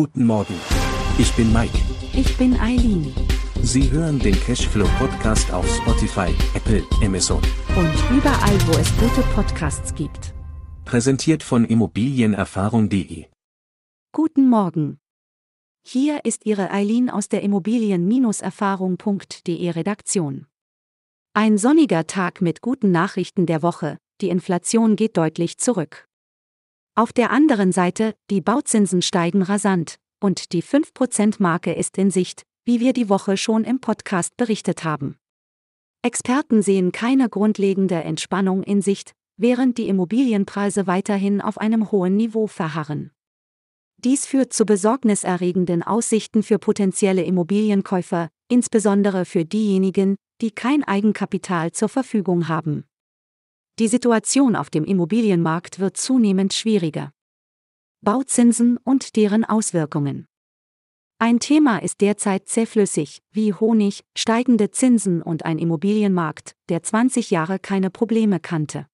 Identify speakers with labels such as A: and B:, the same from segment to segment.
A: Guten Morgen. Ich bin Mike.
B: Ich bin Eileen.
A: Sie hören den Cashflow Podcast auf Spotify, Apple, Amazon.
B: Und überall, wo es gute Podcasts gibt.
A: Präsentiert von Immobilienerfahrung.de.
B: Guten Morgen. Hier ist Ihre Eileen aus der Immobilien-Erfahrung.de Redaktion. Ein sonniger Tag mit guten Nachrichten der Woche, die Inflation geht deutlich zurück. Auf der anderen Seite, die Bauzinsen steigen rasant, und die 5%-Marke ist in Sicht, wie wir die Woche schon im Podcast berichtet haben. Experten sehen keine grundlegende Entspannung in Sicht, während die Immobilienpreise weiterhin auf einem hohen Niveau verharren. Dies führt zu besorgniserregenden Aussichten für potenzielle Immobilienkäufer, insbesondere für diejenigen, die kein Eigenkapital zur Verfügung haben. Die Situation auf dem Immobilienmarkt wird zunehmend schwieriger. Bauzinsen und deren Auswirkungen. Ein Thema ist derzeit zähflüssig, wie Honig, steigende Zinsen und ein Immobilienmarkt, der 20 Jahre keine Probleme kannte.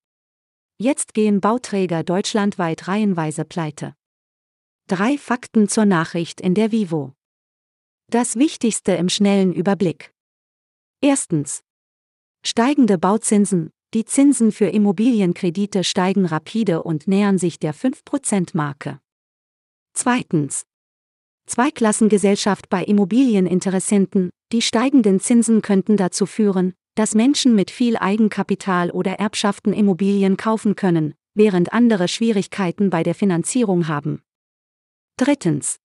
B: Jetzt gehen Bauträger deutschlandweit reihenweise pleite. Drei Fakten zur Nachricht in der Vivo. Das Wichtigste im schnellen Überblick. Erstens. Steigende Bauzinsen, die Zinsen für Immobilienkredite steigen rapide und nähern sich der 5%-Marke. Zweitens. Zweiklassengesellschaft bei Immobilieninteressenten, die steigenden Zinsen könnten dazu führen, dass Menschen mit viel Eigenkapital oder Erbschaften Immobilien kaufen können, während andere Schwierigkeiten bei der Finanzierung haben. Drittens.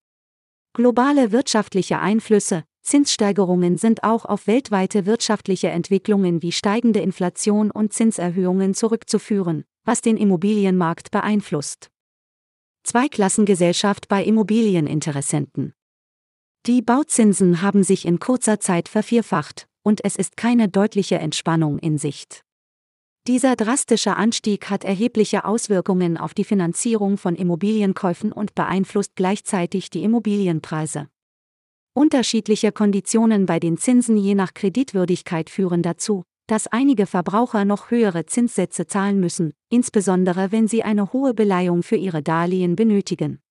B: Globale wirtschaftliche Einflüsse, Zinssteigerungen sind auch auf weltweite wirtschaftliche Entwicklungen wie steigende Inflation und Zinserhöhungen zurückzuführen, was den Immobilienmarkt beeinflusst. Zweiklassengesellschaft bei Immobilieninteressenten. Die Bauzinsen haben sich in kurzer Zeit vervierfacht, und es ist keine deutliche Entspannung in Sicht. Dieser drastische Anstieg hat erhebliche Auswirkungen auf die Finanzierung von Immobilienkäufen und beeinflusst gleichzeitig die Immobilienpreise. Unterschiedliche Konditionen bei den Zinsen je nach Kreditwürdigkeit führen dazu, dass einige Verbraucher noch höhere Zinssätze zahlen müssen, insbesondere wenn sie eine hohe Beleihung für ihre Darlehen benötigen.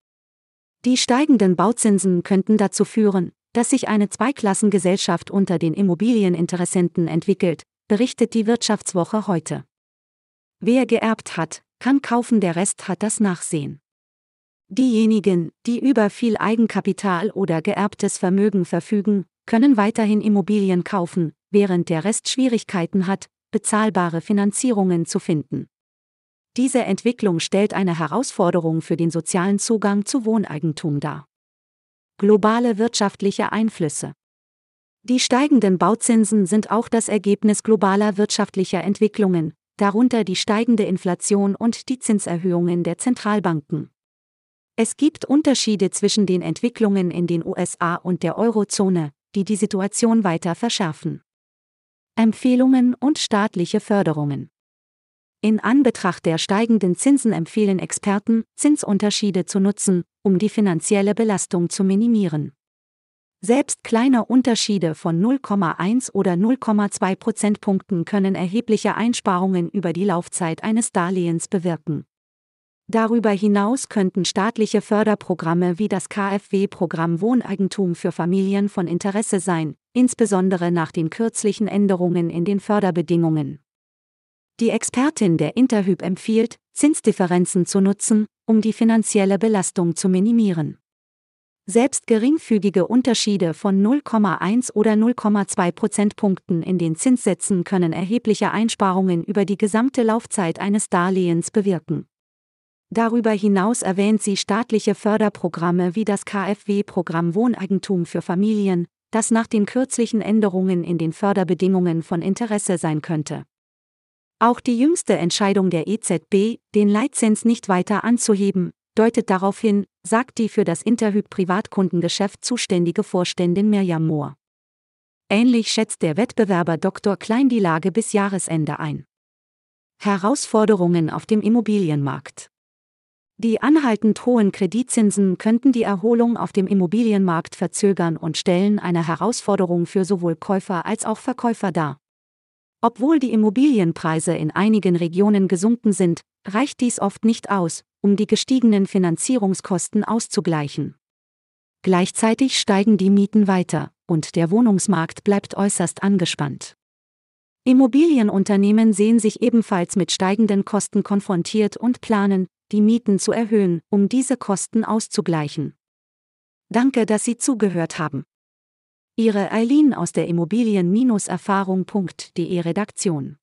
B: Die steigenden Bauzinsen könnten dazu führen, dass sich eine Zweiklassengesellschaft unter den Immobilieninteressenten entwickelt, berichtet die Wirtschaftswoche heute. Wer geerbt hat, kann kaufen, der Rest hat das Nachsehen. Diejenigen, die über viel Eigenkapital oder geerbtes Vermögen verfügen, können weiterhin Immobilien kaufen, während der Rest Schwierigkeiten hat, bezahlbare Finanzierungen zu finden. Diese Entwicklung stellt eine Herausforderung für den sozialen Zugang zu Wohneigentum dar. Globale wirtschaftliche Einflüsse Die steigenden Bauzinsen sind auch das Ergebnis globaler wirtschaftlicher Entwicklungen, darunter die steigende Inflation und die Zinserhöhungen der Zentralbanken. Es gibt Unterschiede zwischen den Entwicklungen in den USA und der Eurozone, die die Situation weiter verschärfen. Empfehlungen und staatliche Förderungen. In Anbetracht der steigenden Zinsen empfehlen Experten, Zinsunterschiede zu nutzen, um die finanzielle Belastung zu minimieren. Selbst kleine Unterschiede von 0,1 oder 0,2 Prozentpunkten können erhebliche Einsparungen über die Laufzeit eines Darlehens bewirken. Darüber hinaus könnten staatliche Förderprogramme wie das KfW-Programm Wohneigentum für Familien von Interesse sein, insbesondere nach den kürzlichen Änderungen in den Förderbedingungen. Die Expertin der Interhyp empfiehlt, Zinsdifferenzen zu nutzen, um die finanzielle Belastung zu minimieren. Selbst geringfügige Unterschiede von 0,1 oder 0,2 Prozentpunkten in den Zinssätzen können erhebliche Einsparungen über die gesamte Laufzeit eines Darlehens bewirken. Darüber hinaus erwähnt sie staatliche Förderprogramme wie das KfW-Programm Wohneigentum für Familien, das nach den kürzlichen Änderungen in den Förderbedingungen von Interesse sein könnte. Auch die jüngste Entscheidung der EZB, den Leitzins nicht weiter anzuheben, deutet darauf hin, sagt die für das Interhyp Privatkundengeschäft zuständige Vorständin Mirjam Mohr. Ähnlich schätzt der Wettbewerber Dr. Klein die Lage bis Jahresende ein. Herausforderungen auf dem Immobilienmarkt. Die anhaltend hohen Kreditzinsen könnten die Erholung auf dem Immobilienmarkt verzögern und stellen eine Herausforderung für sowohl Käufer als auch Verkäufer dar. Obwohl die Immobilienpreise in einigen Regionen gesunken sind, reicht dies oft nicht aus, um die gestiegenen Finanzierungskosten auszugleichen. Gleichzeitig steigen die Mieten weiter, und der Wohnungsmarkt bleibt äußerst angespannt. Immobilienunternehmen sehen sich ebenfalls mit steigenden Kosten konfrontiert und planen, die Mieten zu erhöhen, um diese Kosten auszugleichen. Danke, dass Sie zugehört haben. Ihre Eileen aus der Immobilien-Erfahrung.de Redaktion